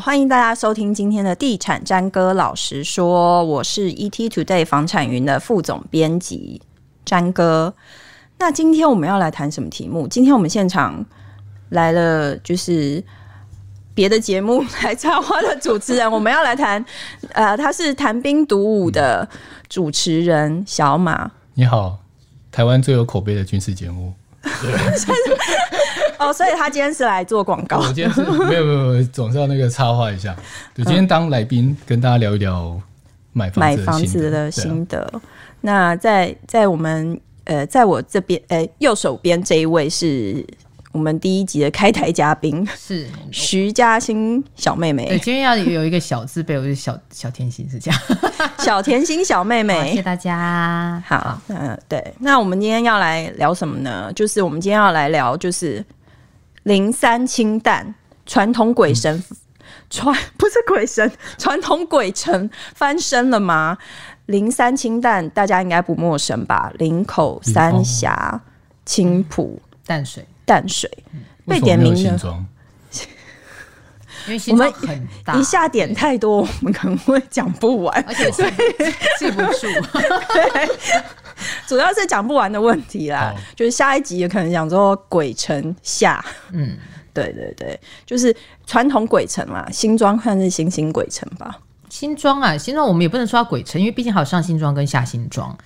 欢迎大家收听今天的地产詹哥老实说，我是 ETtoday 房产云的副总编辑詹哥。那今天我们要来谈什么题目？今天我们现场来了，就是别的节目来插花的主持人，我们要来谈，呃，他是谈兵读武的主持人小马。你好，台湾最有口碑的军事节目。对哦，所以他今天是来做广告。我今天是没有没有没有，总是要那个插话一下。对，今天当来宾跟大家聊一聊买房子买房子的心得。啊、那在在我们呃，在我这边呃右手边这一位是我们第一集的开台嘉宾，是徐嘉欣小妹妹。对，今天要有一个小字辈，我是小小甜心是这样，小甜心小妹妹，谢谢大家。好，嗯，对，那我们今天要来聊什么呢？就是我们今天要来聊就是。林三清淡，传统鬼神传、嗯、不是鬼神，传统鬼城翻身了吗？零三清淡，大家应该不陌生吧？林口、三峡、青浦、淡水、淡水。被点名的，因为我们一下点太多，我们可能会讲不完，而且记不住。对，主要是讲不完的问题啦。就是下一集也可能讲说鬼城下，嗯，对对对，就是传统鬼城啦，新庄算是新兴鬼城吧。新庄啊，新庄我们也不能说它鬼城，因为毕竟还有上新庄跟下新庄。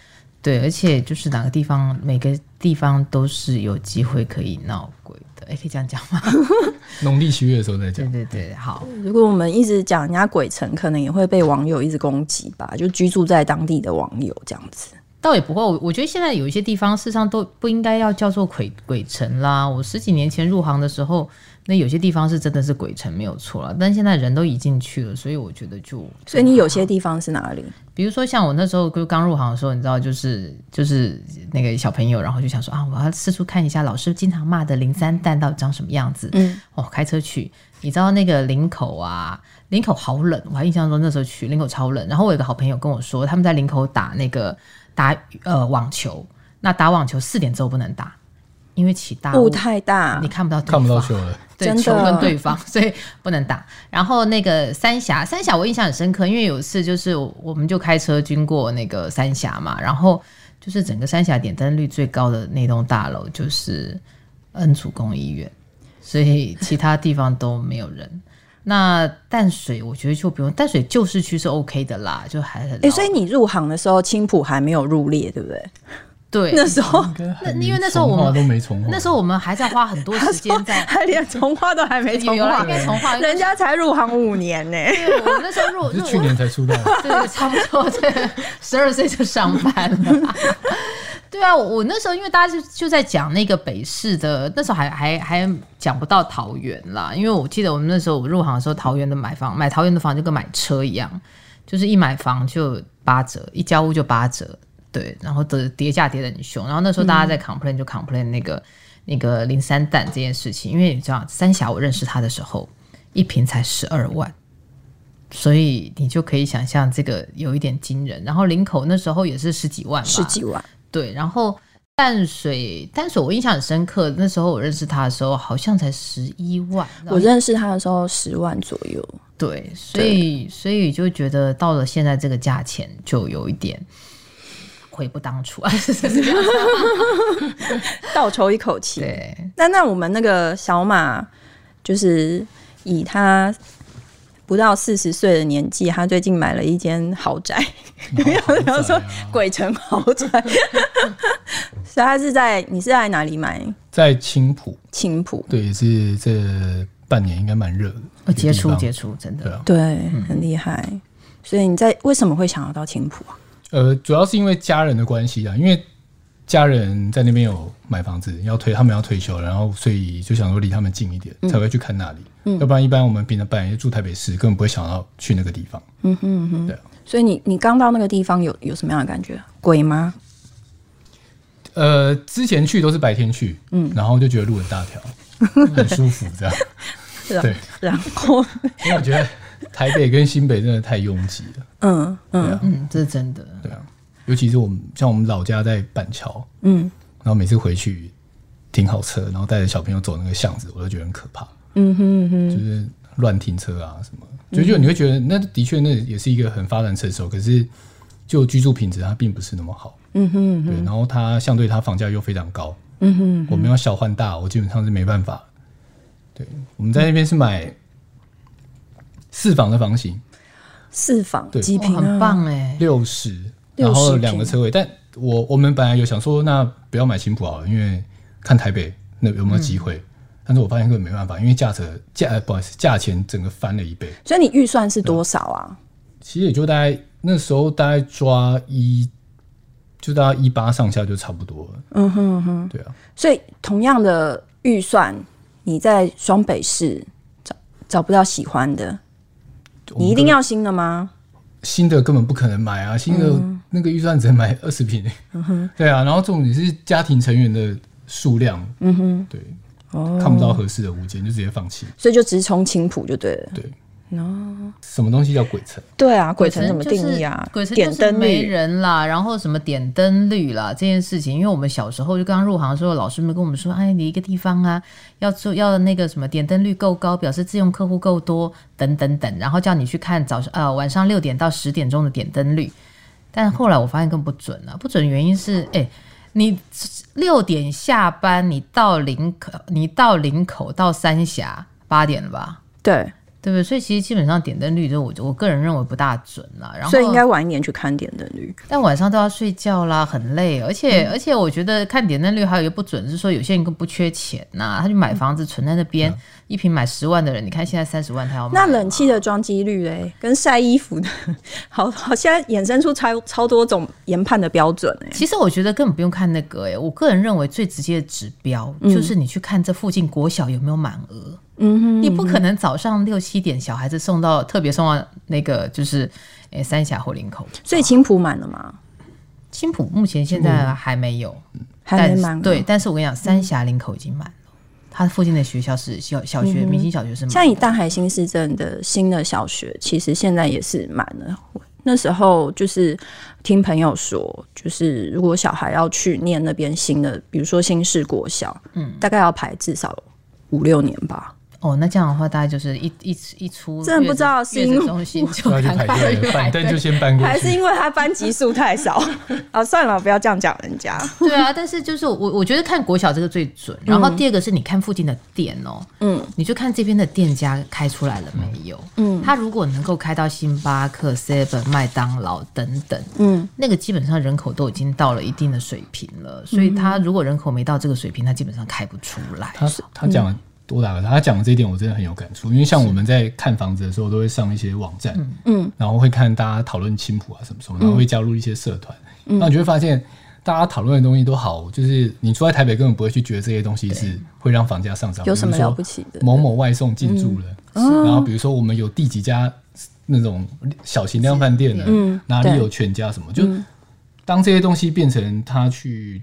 对，而且就是哪个地方，每个地方都是有机会可以闹鬼的。哎，可以这样讲吗？农历七月的时候再讲。对对对，好。如果我们一直讲人家鬼城，可能也会被网友一直攻击吧？就居住在当地的网友这样子。倒也不会，我我觉得现在有一些地方，事实上都不应该要叫做鬼鬼城啦。我十几年前入行的时候。那有些地方是真的是鬼城，没有错了。但现在人都已进去了，所以我觉得就……所以你有些地方是哪里？比如说像我那时候就刚入行的时候，你知道，就是就是那个小朋友，然后就想说啊，我要四处看一下老师经常骂的零三蛋到底长什么样子。嗯，哦，开车去，你知道那个林口啊，林口好冷，我还印象中那时候去林口超冷。然后我有个好朋友跟我说，他们在林口打那个打呃网球，那打网球四点之后不能打。因为起大雾太大，你看不到看不到球了，对，球跟对方，所以不能打。然后那个三峡，三峡我印象很深刻，因为有一次就是我们就开车经过那个三峡嘛，然后就是整个三峡点灯率最高的那栋大楼就是恩主公医院，所以其他地方都没有人。那淡水我觉得就不用，淡水旧市区是 OK 的啦，就还很。哎、欸，所以你入行的时候青浦还没有入列，对不对？对，那时候，那因为那时候我们都没重划，那时候我们还在花很多时间 在，还连重划都还没重划，没重划，人家才入行五年呢。我那时候入，是去年才出道，对，差不多，对，十二岁就上班了。对啊，我我那时候因为大家就就在讲那个北市的，那时候还还还讲不到桃园啦，因为我记得我们那时候我入行的时候，桃园的买房买桃园的房就跟买车一样，就是一买房就八折，一交屋就八折。对，然后的跌价跌得很凶，然后那时候大家在 complain 就 complain 那个、嗯、那个林三蛋这件事情，因为你知道三峡我认识他的时候，一瓶才十二万，所以你就可以想象这个有一点惊人。然后林口那时候也是十几万吧，十几万。对，然后淡水淡水我印象很深刻，那时候我认识他的时候好像才十一万，我认识他的时候十万左右。对，所以所以就觉得到了现在这个价钱就有一点。悔不当初啊！倒抽一口气。对，那那我们那个小马，就是以他不到四十岁的年纪，他最近买了一间豪宅，然后、啊、说鬼城豪宅。所以他是在你是在哪里买？在青浦。青浦对，是这半年应该蛮热的。杰出杰出，真的对，很厉害。所以你在为什么会想要到青浦啊？呃，主要是因为家人的关系啊，因为家人在那边有买房子，要退，他们要退休，然后所以就想说离他们近一点，嗯、才会去看那里。嗯，要不然一般我们平常本来就住台北市，根本不会想到去那个地方。嗯哼嗯哼，对。所以你你刚到那个地方有有什么样的感觉？鬼吗？呃，之前去都是白天去，嗯，然后就觉得路很大条，很舒服，这样。是啊。对，然后因为我觉得。台北跟新北真的太拥挤了，嗯嗯、啊、嗯，这是真的，对啊，尤其是我们像我们老家在板桥，嗯，然后每次回去停好车，然后带着小朋友走那个巷子，我都觉得很可怕，嗯哼嗯哼，就是乱停车啊什么，就就你会觉得那的确那也是一个很发展成熟，可是就居住品质它并不是那么好。嗯哼，对，然后它相对它房价又非常高。嗯哼，我们要小换大，我基本上是没办法。对，我们在那边是买四房的房型，四房对，很棒哎，六十，然后两个车位。但我我们本来有想说，那不要买青埔好了，因为看台北那有没有机会。但是我发现根本没办法，因为价格价不好意思，价钱整个翻了一倍。所以你预算是多少啊？其实也就大概那时候大概抓一。就大概一八上下就差不多了。嗯哼哼，对啊。所以同样的预算，你在双北市找找不到喜欢的，你一定要新的吗？新的根本不可能买啊！新的那个预算只能买二十平。嗯哼，对啊。然后重点是家庭成员的数量。嗯哼，对。哦，看不到合适的物件就直接放弃。所以就直冲青浦就对了。对。哦，什么东西叫鬼城？对啊，鬼城怎么定义啊？鬼城就是没人啦，然后什么点灯率啦这件事情，因为我们小时候就刚入行的时候，老师们跟我们说，哎，你一个地方啊，要做要那个什么点灯率够高，表示自用客户够多，等等等，然后叫你去看早上呃晚上六点到十点钟的点灯率，但后来我发现更不准了，不准的原因是，哎，你六点下班，你到林口，你到林口到三峡八点了吧？对。对不对？所以其实基本上点灯率就我我个人认为不大准了。然后所以应该晚一点去看点灯率。但晚上都要睡觉啦，很累。而且、嗯、而且我觉得看点灯率还有一个不准是说，有些人更不缺钱呐、啊，他就买房子存在那边，嗯、一平买十万的人，你看现在三十万他要买。那冷气的装机率嘞，跟晒衣服的，好好现在衍生出超超多种研判的标准哎。其实我觉得根本不用看那个哎，我个人认为最直接的指标就是你去看这附近国小有没有满额。嗯哼，你不可能早上六七点小孩子送到，特别送到那个就是，诶、欸、三峡或林口，所以青浦满了吗？青浦目前现在还没有，嗯、还没满。对，但是我跟你讲，三峡林口已经满了，它附近的学校是小小学，明星小学是满。像以大海新市镇的新的小学，其实现在也是满了。那时候就是听朋友说，就是如果小孩要去念那边新的，比如说新市国小，嗯，大概要排至少五六年吧。哦，那这样的话，大概就是一一一出，真的不知道是因为中心就开始反正就先搬过去，还是因为他班级数太少 啊？算了，不要这样讲人家。对啊，但是就是我我觉得看国小这个最准，然后第二个是你看附近的店哦，嗯，你就看这边的店家开出来了没有？嗯，他如果能够开到星巴克、Seven、麦当劳等等，嗯，那个基本上人口都已经到了一定的水平了，所以他如果人口没到这个水平，他基本上开不出来。他他讲。多打个他讲的这一点我真的很有感触，因为像我们在看房子的时候，都会上一些网站，嗯，然后会看大家讨论青浦啊什么什么，然后会加入一些社团，嗯，那你就会发现大家讨论的东西都好，就是你住在台北根本不会去觉得这些东西是会让房价上涨，有什么了不起的？某某外送进驻了，然后比如说我们有第几家那种小型量饭店的，嗯，哪里有全家什么，就当这些东西变成他去。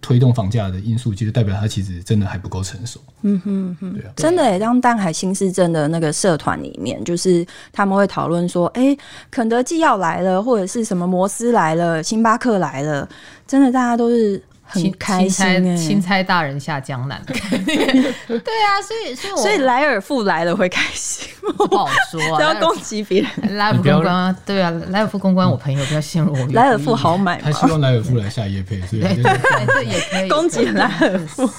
推动房价的因素，其实代表它其实真的还不够成熟。嗯哼哼，对啊，真的诶，当淡海新市镇的那个社团里面，就是他们会讨论说，哎、欸，肯德基要来了，或者是什么摩斯来了，星巴克来了，真的大家都是。很开心、欸，钦差大人下江南。对啊，所以所以我所以莱尔富来了会开心，不好说啊。要攻击别人，莱尔富公关啊，对啊，莱尔富公关，我朋友不要陷入我。莱尔富好买，他希望莱尔富来下夜配，所以对，对也可以 攻击莱尔富。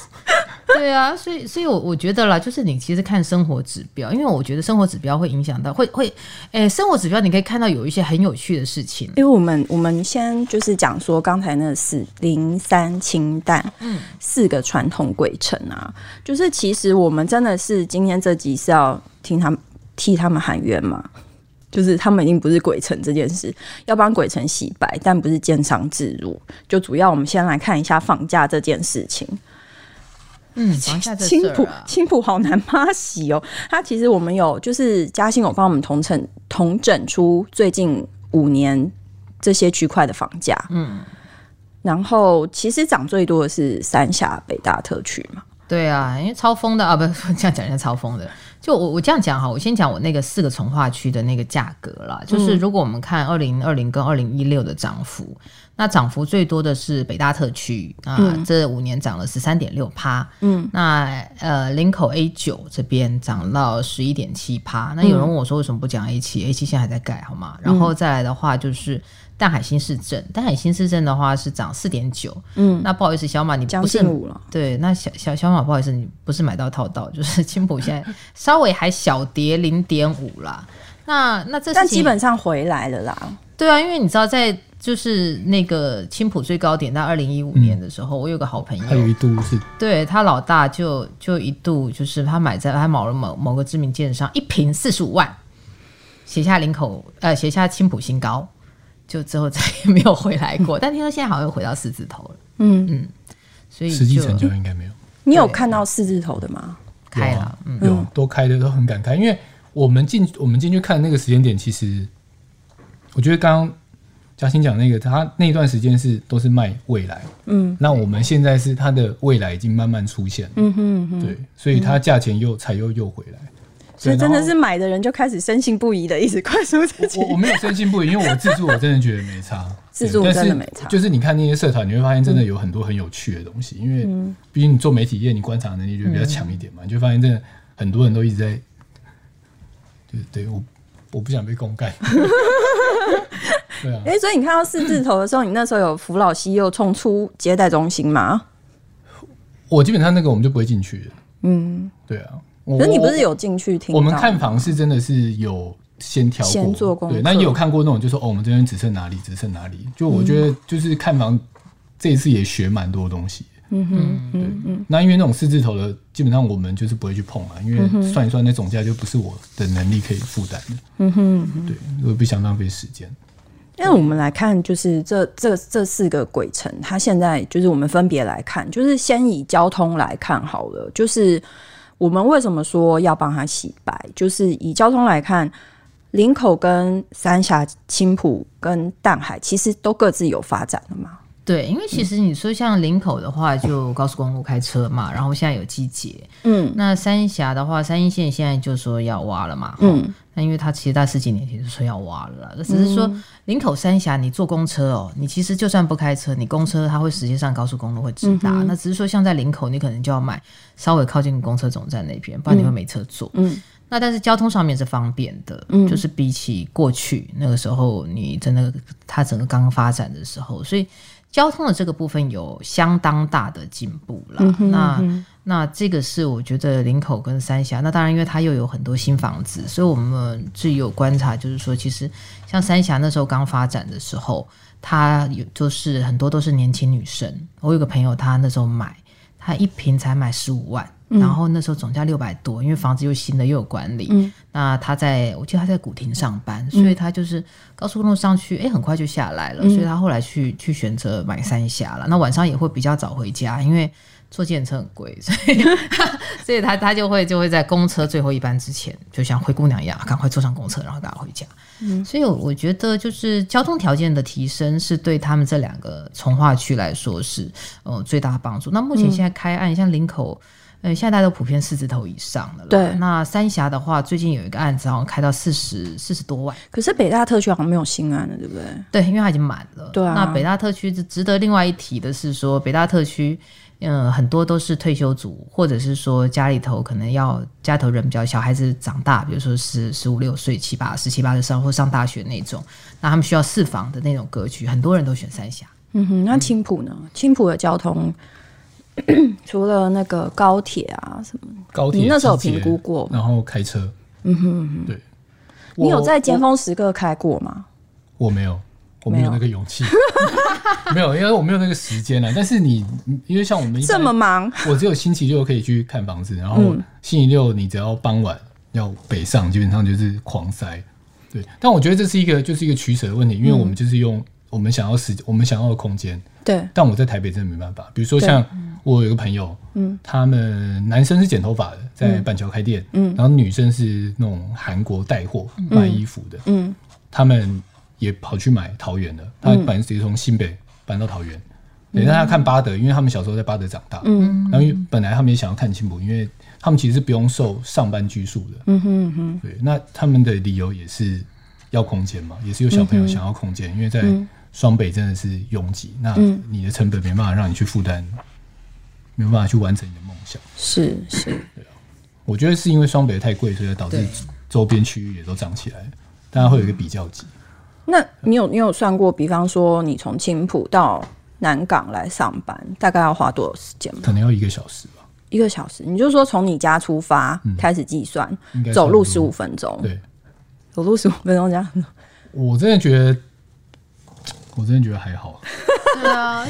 对啊，所以所以，我我觉得啦，就是你其实看生活指标，因为我觉得生活指标会影响到，会会，诶，生活指标你可以看到有一些很有趣的事情。因为我们我们先就是讲说刚才那四零三清淡，嗯，四个传统鬼城啊，就是其实我们真的是今天这集是要听他们替他们喊冤嘛，就是他们已经不是鬼城这件事，要帮鬼城洗白，但不是奸商置入，就主要我们先来看一下放假这件事情。嗯，青浦青浦好难妈洗哦。它其实我们有，就是嘉兴有帮我们同整同整出最近五年这些区块的房价。嗯，然后其实涨最多的是三峡北大特区嘛。对啊，因为超疯的啊，不是 这样讲，一下超疯的。就我我这样讲哈，我先讲我那个四个从化区的那个价格啦。就是如果我们看二零二零跟二零一六的涨幅，嗯、那涨幅最多的是北大特区啊，嗯、这五年涨了十三点六趴。嗯，那呃林口 A 九这边涨到十一点七趴。那有人问我说为什么不讲 A 七、嗯、？A 七现在还在盖好吗？然后再来的话就是。淡海新市镇，淡海新市镇的话是涨四点九。嗯，那不好意思，小马你不是了。对，那小小小马不好意思，你不是买到套到，就是 青浦现在稍微还小跌零点五啦。那那这但基本上回来了啦。对啊，因为你知道，在就是那个青浦最高点，在二零一五年的时候，嗯、我有个好朋友，他有一度是，对他老大就就一度就是他买在他某了某某个知名建商一瓶四十五万，写下林口呃写下青浦新高。就之后再也没有回来过，但听说现在好像又回到四字头了。嗯。嗯，所以实际成交应该没有。你有看到四字头的吗？开了，嗯、有都开的都很敢开，因为我们进我们进去看那个时间点，其实我觉得刚刚嘉欣讲那个，他那段时间是都是卖未来，嗯，那我们现在是它的未来已经慢慢出现，嗯哼，哼，对，所以它价钱又才又又回来。所以真的是买的人就开始深信不疑的，一直快速自己。我我没有深信不疑，因为我自助我真的觉得没差，自助真的没差。就是你看那些社团，你会发现真的有很多很有趣的东西。因为毕竟你做媒体业，你观察能力就比较强一点嘛，你就发现真的很多人都一直在，对对，我我不想被公干。对啊。哎，所以你看到四字头的时候，你那时候有扶老西幼冲出接待中心吗？我基本上那个我们就不会进去。嗯，对啊。可是你不是有进去听？我们看房是真的是有先挑过，先做工。对，那也有看过那种，就是说哦，我们这边只剩哪里，只剩哪里。就我觉得，就是看房这一次也学蛮多东西。嗯哼，对，嗯。那因为那种四字头的，基本上我们就是不会去碰啊，因为算一算那总价就不是我的能力可以负担的。嗯哼，对，我不想浪费时间。那我们来看，就是这这这四个鬼城，它现在就是我们分别来看，就是先以交通来看好了，就是。我们为什么说要帮他洗白？就是以交通来看，林口跟三峡、青浦跟淡海，其实都各自有发展了嘛。对，因为其实你说像林口的话，就高速公路开车嘛，然后现在有机捷。嗯，那三峡的话，三一线现在就说要挖了嘛。嗯，那因为它其实大十几年前就说要挖了，只是说林口三峡你坐公车哦，你其实就算不开车，你公车它会直接上高速公路会直达。那只是说像在林口，你可能就要买稍微靠近公车总站那边，不然你会没车坐。嗯，那但是交通上面是方便的，嗯，就是比起过去那个时候，你在那个它整个刚发展的时候，所以。交通的这个部分有相当大的进步了，嗯哼，那那这个是我觉得林口跟三峡，那当然因为它又有很多新房子，所以我们自己有观察，就是说其实像三峡那时候刚发展的时候，它有就是很多都是年轻女生。我有个朋友，她那时候买，她一瓶才买十五万。然后那时候总价六百多，因为房子又新的又有管理。嗯、那他在，我记得他在古亭上班，嗯、所以他就是高速公路上去，哎，很快就下来了。嗯、所以他后来去去选择买三峡了。那晚上也会比较早回家，因为坐计程车很贵，所以 所以他他就会就会在公车最后一班之前，就像灰姑娘一样，赶快坐上公车，然后赶快回家。嗯、所以我觉得就是交通条件的提升，是对他们这两个从化区来说是呃最大的帮助。那目前现在开案，嗯、像林口。呃，现在大家都普遍四字头以上了。对，那三峡的话，最近有一个案子，好像开到四十四十多万。可是北大特区好像没有新案了，对不对？对，因为它已经满了。对啊。那北大特区值得另外一提的是说，北大特区，嗯、呃，很多都是退休族，或者是说家里头可能要家头人比较小，孩子长大，比如说是十五六岁、七八、十七八岁上或上大学那种，那他们需要四房的那种格局，很多人都选三峡。嗯哼，那青浦呢？青浦的交通。除了那个高铁啊什么，高铁你那时候有评估过，然后开车，嗯哼，嗯哼，对，你有在尖峰时刻开过吗？我没有，我没有那个勇气，没有，因为我没有那个时间啊。但是你，因为像我们这么忙，我只有星期六可以去看房子，然后星期六你只要傍晚要北上，基本上就是狂塞。对，但我觉得这是一个就是一个取舍的问题，因为我们就是用我们想要时我们想要的空间。对，但我在台北真的没办法。比如说像我有一个朋友，嗯，他们男生是剪头发的，在板桥开店，嗯，然后女生是那种韩国带货卖衣服的，嗯，他们也跑去买桃园的，他本来直接从新北搬到桃园，等一下他看巴德，因为他们小时候在巴德长大，嗯，然后本来他们也想要看青埔，因为他们其实是不用受上班拘束的。嗯哼嗯哼，对，那他们的理由也是要空间嘛，也是有小朋友想要空间，嗯、因为在双北真的是拥挤，嗯、那你的成本没办法让你去负担，没有办法去完成你的梦想。是是，对啊，我觉得是因为双北太贵，所以导致周边区域也都涨起来，大家会有一个比较级。那你有你有算过，比方说你从青浦到南港来上班，大概要花多少时间吗？可能要一个小时吧。一个小时，你就说从你家出发开始计算，嗯、走路十五分钟。对，走路十五分钟这样。我真的觉得，我真的觉得还好。对啊，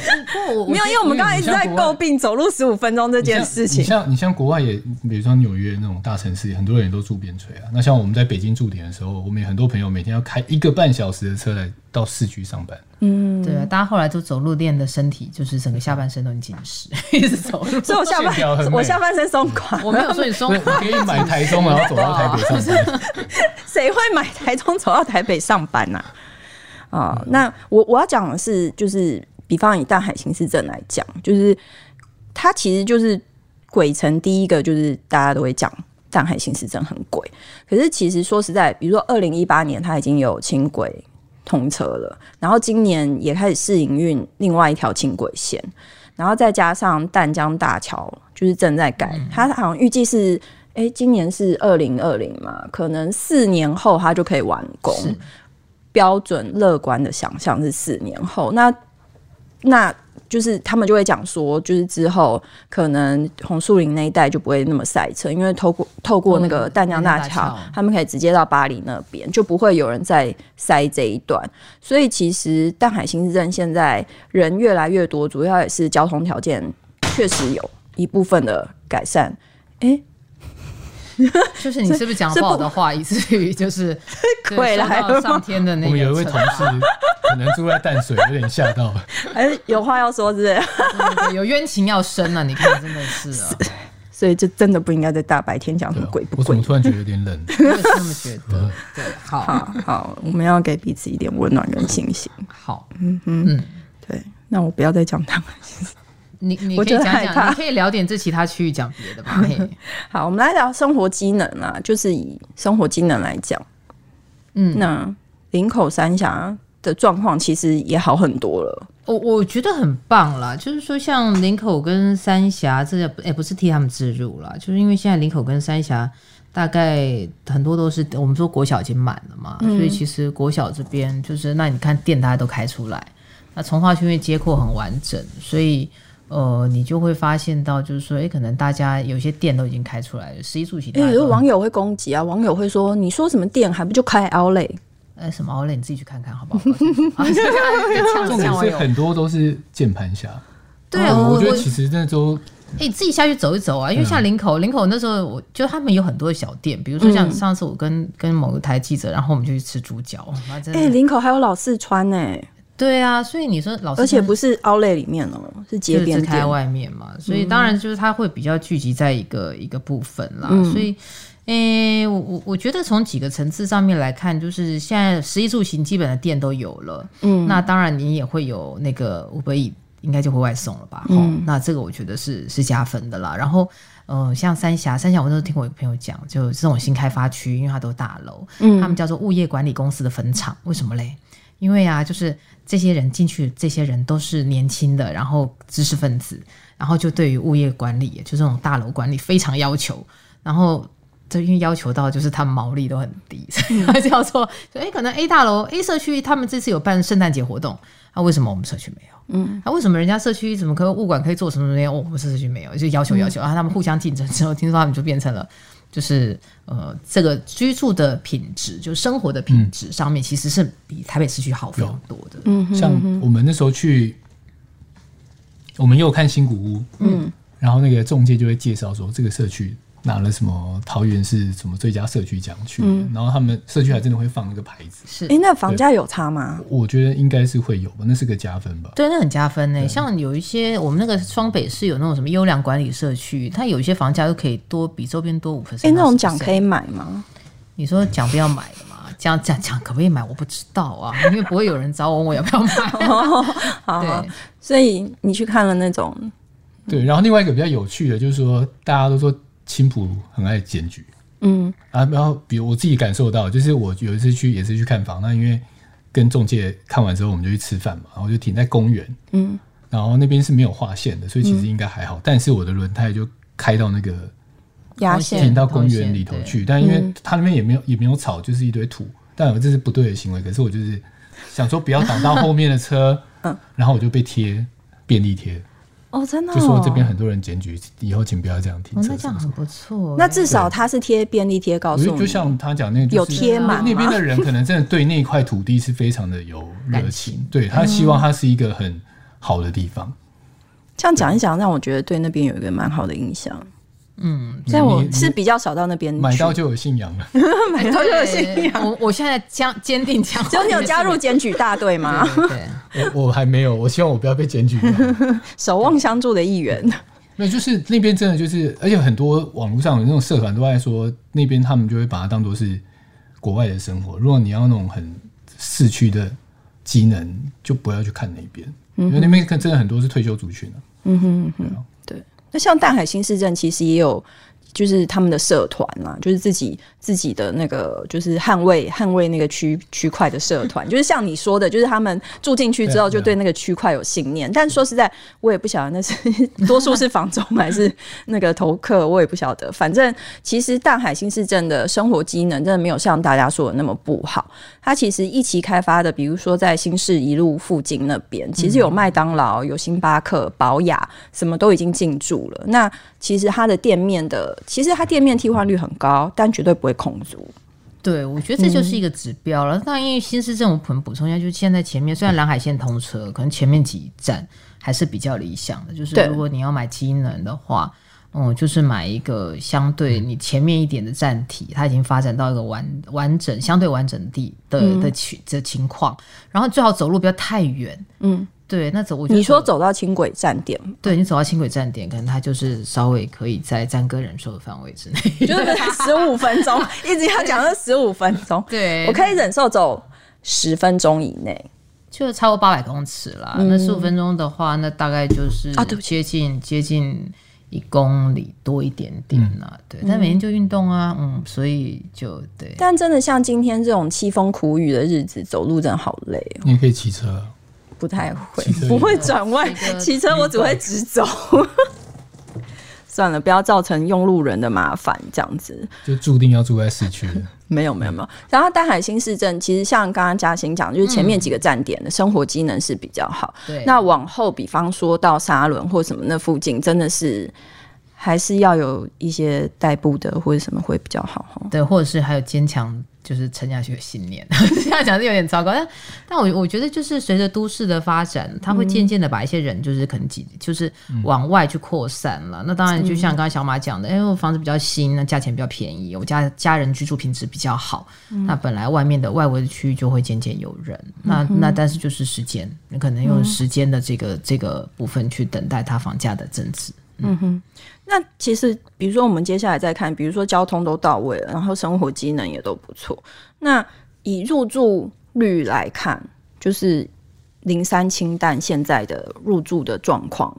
不没有，因为我们刚才一直在诟病走路十五分钟这件事情。你像你像国外也，比如说纽约那种大城市，很多人也都住边陲啊。那像我们在北京驻点的时候，我们有很多朋友每天要开一个半小时的车来到市区上班。嗯，对啊，大家后来都走路练的身体，就是整个下半身都很紧实，一直走路。所以我下半我下半身松垮，我没有说你松垮，可以买台中，然后走到台北上班。谁会买台中走到台北上班呐？啊，嗯、那我我要讲的是，就是。比方以淡海行驶证来讲，就是它其实就是鬼城第一个，就是大家都会讲淡海行驶证很贵。可是其实说实在，比如说二零一八年它已经有轻轨通车了，然后今年也开始试营运另外一条轻轨线，然后再加上淡江大桥就是正在盖，它好像预计是哎、欸、今年是二零二零嘛，可能四年后它就可以完工。是标准乐观的想象是四年后那。那就是他们就会讲说，就是之后可能红树林那一带就不会那么塞车，因为透过透过那个淡江大桥，他们可以直接到巴黎那边，就不会有人再塞这一段。所以其实淡海新市镇现在人越来越多，主要也是交通条件确实有一部分的改善。诶、欸。就是你是不是讲不好的话，以至于就是 鬼来了上天的那个。我们有一位同事可能住在淡水，有点吓到了。哎，有话要说是不是？有冤情要生啊！你看，真的是啊。所以就真的不应该在大白天讲什么鬼不鬼。我怎么突然觉得有点冷？我也是这么觉得。对，好好好，我们要给彼此一点温暖跟信心。好，嗯嗯，对。那我不要再讲他们。你你可以讲讲，你可以聊点这其他区域讲别的吧。好，我们来聊生活机能啊，就是以生活机能来讲，嗯，那林口三峡的状况其实也好很多了。我我觉得很棒啦，就是说像林口跟三峡这个，哎、欸，不是替他们自入啦，就是因为现在林口跟三峡大概很多都是我们说国小已经满了嘛，嗯、所以其实国小这边就是那你看店大家都开出来，那从化区因为街廓很完整，所以。呃，你就会发现到，就是说，哎，可能大家有些店都已经开出来了，十一住行。哎，有网友会攻击啊，网友会说，你说什么店还不就开 Outlet？哎，什么 Outlet？你自己去看看好不好？重点是很多都是键盘侠。对啊，我觉得其实那都，哎，自己下去走一走啊，因为像林口，林口那时候我就他们有很多的小店，比如说像上次我跟跟某个台记者，然后我们就去吃猪脚。哎，林口还有老四川呢。对啊，所以你说老师，而且不是 Outlet 里面哦，是街边店开外面嘛，所以当然就是它会比较聚集在一个、嗯、一个部分啦。所以，诶、欸，我我我觉得从几个层次上面来看，就是现在食衣住行基本的店都有了，嗯，那当然你也会有那个 Uber Eats，应该就会外送了吧？嗯，那这个我觉得是是加分的啦。然后，呃，像三峡，三峡我都听过一个朋友讲，就这种新开发区，因为它都大楼，嗯，他们叫做物业管理公司的坟场，为什么嘞？因为啊，就是这些人进去，这些人都是年轻的，然后知识分子，然后就对于物业管理，就这种大楼管理非常要求，然后就因为要求到，就是他们毛利都很低，所以他叫做，哎，可能 A 大楼 A 社区他们这次有办圣诞节活动，那、啊、为什么我们社区没有？嗯，那、啊、为什么人家社区怎么可物管可以做什么什么样？我们社区没有，就要求要求，然后、嗯啊、他们互相竞争之后，听说他们就变成了。就是呃，这个居住的品质，就生活的品质上面，其实是比台北市区好非常多的。嗯，像我们那时候去，我们又看新古屋，嗯，然后那个中介就会介绍说这个社区。拿了什么桃园是什么最佳社区奖去，嗯、然后他们社区还真的会放那个牌子。是，哎，那房价有差吗？我觉得应该是会有吧，那是个加分吧。对，那很加分呢。对像有一些我们那个双北市有那种什么优良管理社区，它有一些房价都可以多比周边多五分。哎，那种奖可以买吗？你说奖不要买的吗？奖奖奖可不可以买？我不知道啊，因为不会有人找我，我要不要买？哦、好，对，所以你去看了那种，对。然后另外一个比较有趣的，就是说大家都说。青浦很爱检举，嗯。啊，然后比如我自己感受到，就是我有一次去也是去看房，那因为跟中介看完之后，我们就去吃饭嘛，然后就停在公园，嗯，然后那边是没有划线的，所以其实应该还好，嗯、但是我的轮胎就开到那个压线，停到公园里头去，但因为它那边也没有也没有草，就是一堆土，但我这是不对的行为，可是我就是想说不要挡到 后面的车，嗯，然后我就被贴便利贴。哦，真的、哦，就说这边很多人检举，以后请不要这样停车。哦、那这样很不错。那至少他是贴便利贴告诉你，就像他讲那个有贴嘛，那边的人可能真的对那块土地是非常的有热情，对他希望它是一个很好的地方。嗯、这样讲一讲，让我觉得对那边有一个蛮好的印象。嗯，在我是比较少到那边买到就有信仰了，买到就有信仰。我 我现在将坚定讲，就你有加入检举大队吗？我，我还没有，我希望我不要被检举。守望相助的一员，没有，就是那边真的就是，而且很多网络上有那种社团都在说，那边他们就会把它当做是国外的生活。如果你要那种很市区的机能，就不要去看那边，嗯、因为那边真的很多是退休族群、啊、嗯哼，嗯哼。那像大海新市镇，其实也有，就是他们的社团啦，就是自己自己的那个，就是捍卫捍卫那个区区块的社团，就是像你说的，就是他们住进去之后，就对那个区块有信念。但说实在，我也不晓得那是 多数是房中还是那个投客，我也不晓得。反正其实大海新市镇的生活机能真的没有像大家说的那么不好。它其实一期开发的，比如说在新市一路附近那边，其实有麦当劳、有星巴克、宝雅，什么都已经进驻了。那其实它的店面的，其实它店面替换率很高，但绝对不会空租。对，我觉得这就是一个指标了。那、嗯、因为新市镇，我可能补充一下，就是现在前面虽然蓝海线通车，可能前面几站还是比较理想的。就是如果你要买机能的话。嗯，就是买一个相对你前面一点的站体，它已经发展到一个完完整、相对完整地的的情的情况，然后最好走路不要太远。嗯，对，那走我觉得你说走到轻轨站点，对你走到轻轨站点，可能它就是稍微可以在詹哥忍受的范围之内，就是十五分钟，一直要讲是十五分钟。对，我可以忍受走十分钟以内，就超过八百公尺啦。嗯、那十五分钟的话，那大概就是啊，对，接近接近。一公里多一点点啊，嗯、对，但每天就运动啊，嗯，所以就对。但真的像今天这种凄风苦雨的日子，走路真的好累哦。你可以骑车，不太会，不会转弯。骑 车我只会直走。算了，不要造成用路人的麻烦，这样子就注定要住在市区。没有没有没有。然后淡海新市镇其实像刚刚嘉欣讲，就是前面几个站点的生活机能是比较好。对、嗯，那往后比方说到沙仑或什么那附近，真的是还是要有一些代步的或者什么会比较好。对，或者是还有坚强。就是撑下去的信念，这样讲是有点糟糕，但但我我觉得就是随着都市的发展，它会渐渐的把一些人就是可能挤，就是往外去扩散了。嗯、那当然，就像刚才小马讲的，哎、欸，我房子比较新，那价钱比较便宜，我家家人居住品质比较好，嗯、那本来外面的外围的区域就会渐渐有人。那那但是就是时间，你可能用时间的这个这个部分去等待它房价的增值。嗯哼。那其实，比如说我们接下来再看，比如说交通都到位了，然后生活机能也都不错。那以入住率来看，就是零三清淡现在的入住的状况，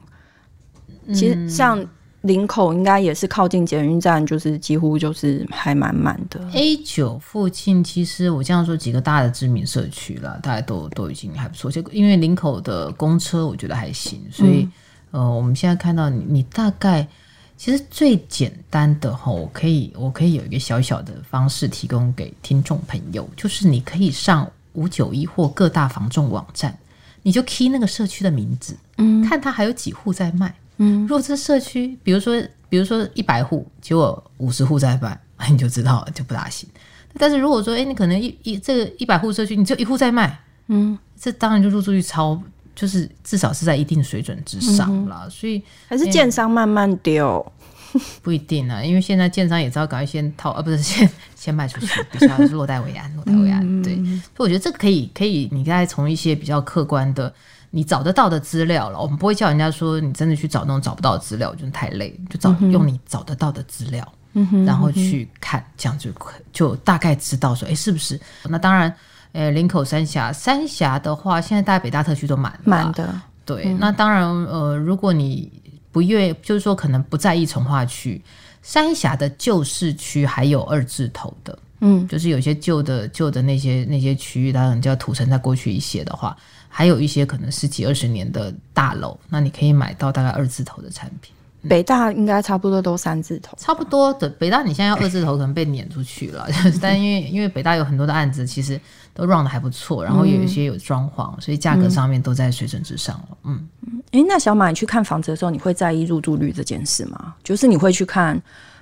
其实像林口应该也是靠近捷运站，就是几乎就是还蛮满的。A 九附近，其实我这样说几个大的知名社区了，大家都都已经还不错。就因为林口的公车我觉得还行，所以、嗯、呃，我们现在看到你，你大概。其实最简单的哈，我可以我可以有一个小小的方式提供给听众朋友，就是你可以上五九一或各大房仲网站，你就 key 那个社区的名字，嗯，看它还有几户在卖，嗯，如果这社区，比如说比如说一百户，结果五十户在卖，你就知道就不大行。但是如果说，哎，你可能一一这个一百户社区，你只有一户在卖，嗯，这当然就入住率超。就是至少是在一定水准之上了，嗯、所以还是建商慢慢丢，不一定啊，因为现在建商也知道赶快先套，呃，不是 先先卖出去，比较是落袋为安，落袋为安。嗯、对，所以我觉得这个可以可以，你再从一些比较客观的，你找得到的资料了，我们不会叫人家说你真的去找那种找不到的资料，就是太累，就找、嗯、用你找得到的资料，嗯、然后去看，这样就就大概知道说，哎，是不是？那当然。诶，林口三峡，三峡的话，现在大概北大特区都满了，满的。对，嗯、那当然，呃，如果你不愿，就是说可能不在意从化区，三峡的旧市区还有二字头的，嗯，就是有些旧的旧的那些那些区域，它可能叫土城再过去一些的话，还有一些可能十几二十年的大楼，那你可以买到大概二字头的产品。北大应该差不多都三字头，差不多的。北大你现在要二字头，可能被撵出去了。但因为因为北大有很多的案子，其实都 run 的还不错，然后也有一些有装潢，所以价格上面都在水准之上了。嗯，哎、欸，那小马，你去看房子的时候，你会在意入住率这件事吗？就是你会去看，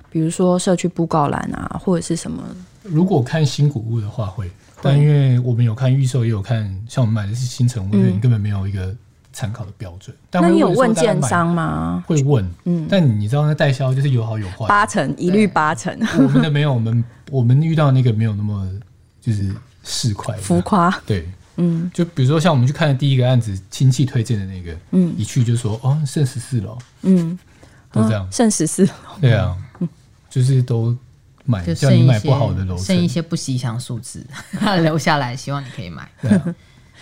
比如说社区布告栏啊，或者是什么？如果看新古屋的话会，但因为我们有看预售，也有看，像我们买的是新城屋，所以你根本没有一个。参考的标准，但那你有问建商吗？会问，嗯，但你知道那代销就是有好有坏，八成一律八成。我们的没有，我们我们遇到那个没有那么就是市侩浮夸，对，嗯，就比如说像我们去看的第一个案子，亲戚推荐的那个，嗯，一去就说哦，剩十四楼，嗯，都这样，剩十四楼，对啊，就是都买，叫你买不好的楼，剩一些不吉祥数字 留下来，希望你可以买。对啊。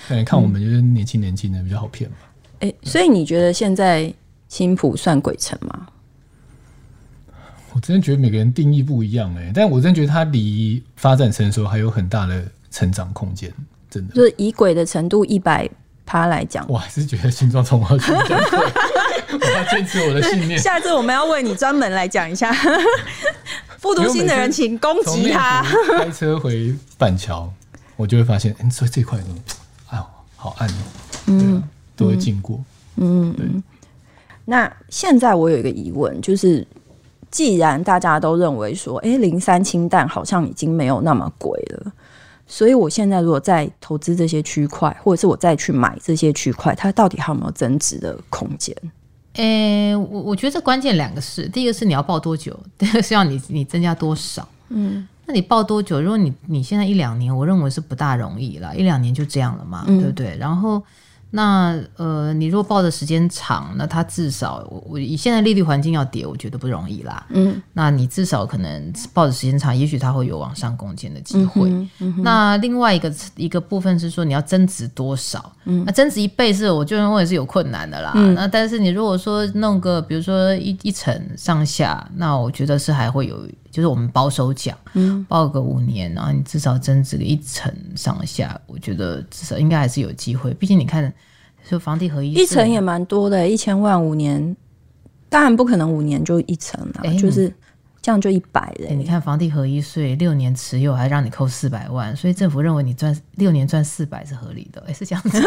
感觉看我们就是年轻年轻的比较好骗嘛。哎、欸，所以你觉得现在青浦算鬼城吗？我真的觉得每个人定义不一样哎、欸，但我真的觉得它离发展成熟还有很大的成长空间，真的。就是以鬼的程度一百趴来讲，我还是觉得新庄从化区比较贵。我要坚持我的信念。下次我们要为你专门来讲一下。复读心的人请攻击他。开车回板桥，我就会发现，嗯、欸，所以这块好按哦，嗯，都会经过，嗯，对。那现在我有一个疑问，就是既然大家都认为说，哎、欸，零三清淡好像已经没有那么贵了，所以我现在如果再投资这些区块，或者是我再去买这些区块，它到底还有没有增值的空间？诶、欸，我我觉得这关键两个事，第一个是你要报多久，第二个是要你你增加多少，嗯。那你报多久？如果你你现在一两年，我认为是不大容易了，一两年就这样了嘛，嗯、对不对？然后。那呃，你如果报的时间长，那它至少我我以现在利率环境要跌，我觉得不容易啦。嗯，那你至少可能报的时间长，也许它会有往上攻坚的机会。嗯嗯、那另外一个一个部分是说，你要增值多少？嗯，那增值一倍是我就认为是有困难的啦。嗯、那但是你如果说弄个比如说一一层上下，那我觉得是还会有，就是我们保守讲，嗯，报个五年，然后你至少增值个一层上下，我觉得至少应该还是有机会。毕竟你看。就房地合一，一层也蛮多的，一千万五年，当然不可能五年就一层了，欸、就是这样就一百人。你看房地合一税六年持有还让你扣四百万，所以政府认为你赚六年赚四百是合理的，哎、欸，是这样子。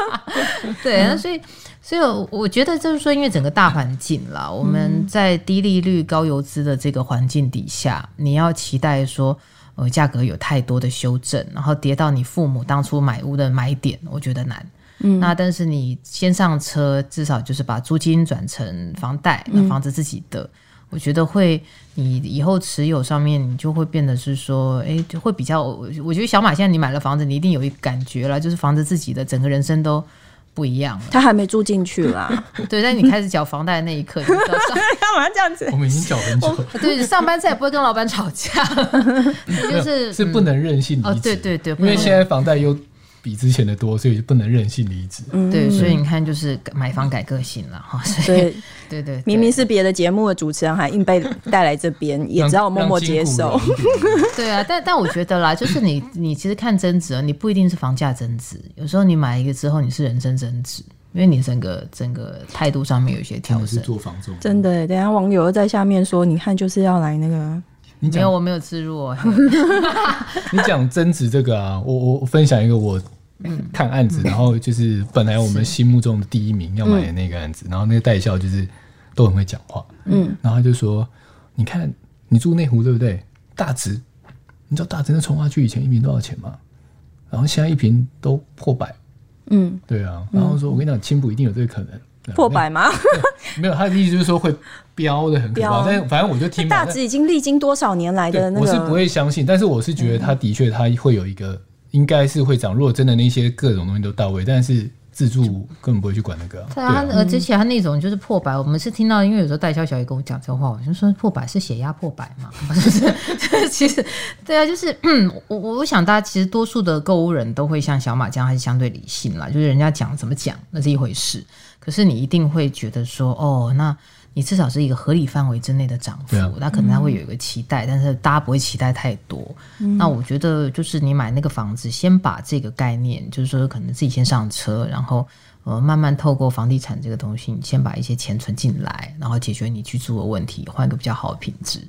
对，那所以所以我觉得就是说，因为整个大环境啦，嗯、我们在低利率高油资的这个环境底下，你要期待说呃价格有太多的修正，然后跌到你父母当初买屋的买点，我觉得难。嗯，那但是你先上车，至少就是把租金转成房贷，那房子自己的，嗯、我觉得会，你以后持有上面你就会变得是说，哎、欸，就会比较。我觉得小马现在你买了房子，你一定有一感觉了，就是房子自己的整个人生都不一样了。他还没住进去啦，对，但你开始缴房贷的那一刻，你知道 干嘛这样子？我们已经缴很久了，对，上班再也不会跟老板吵架，就是是不能任性哦，对对对，因为现在房贷又。比之前的多，所以就不能任性离职。嗯、对，所以你看，就是买房改个性了哈。所以，对对，明明是别的节目的主持人，还硬被带来这边，也只好默默接受。对啊，但但我觉得啦，就是你你其实看增值，你不一定是房价增值，有时候你买一个之后，你是人生增值，因为你整个整个态度上面有一些调整。是做房仲，真的。等下网友又在下面说，你看就是要来那个。你讲没有，我没有吃入哦。你讲增值这个啊，我我分享一个我看案子，嗯、然后就是本来我们心目中的第一名要买的那个案子，然后那个代销就是都很会讲话，嗯，然后他就说，你看你住内湖对不对？大直，你知道大直那从化区以前一瓶多少钱吗？然后现在一瓶都破百，嗯，对啊，然后说我跟你讲，青浦一定有这个可能。破百吗？没有，他的意思就是说会飙的很可怕。但反正我就听大直已经历经多少年来的那个，我是不会相信。但是我是觉得他的确他会有一个，应该是会涨。如果真的那些各种东西都到位，但是自助根本不会去管那个。对啊，而且他那种就是破百，我们是听到，因为有时候代销小姐跟我讲这话，我就说破百是血压破百嘛，就是 其实对啊，就是 我我我想大家其实多数的购物人都会像小马这样，还是相对理性啦，就是人家讲怎么讲那是一回事。可是你一定会觉得说，哦，那你至少是一个合理范围之内的涨幅，那、啊、可能他会有一个期待，嗯、但是大家不会期待太多。嗯、那我觉得就是你买那个房子，先把这个概念，就是说可能自己先上车，然后呃慢慢透过房地产这个东西，你先把一些钱存进来，然后解决你居住的问题，换一个比较好的品质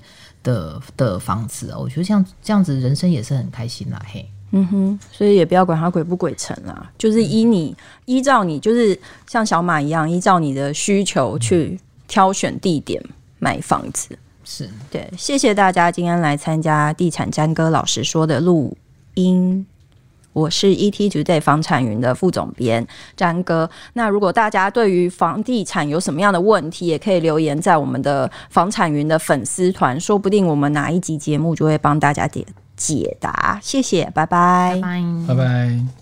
的的房子。我觉得像这样子，人生也是很开心啦，嘿。嗯哼，所以也不要管它鬼不鬼城啦，就是依你依照你，就是像小马一样，依照你的需求去挑选地点买房子。是对，谢谢大家今天来参加地产詹哥老师说的录音。我是 ETtoday 房产云的副总编詹哥。那如果大家对于房地产有什么样的问题，也可以留言在我们的房产云的粉丝团，说不定我们哪一集节目就会帮大家解。解答，谢谢，拜拜，拜拜。拜拜。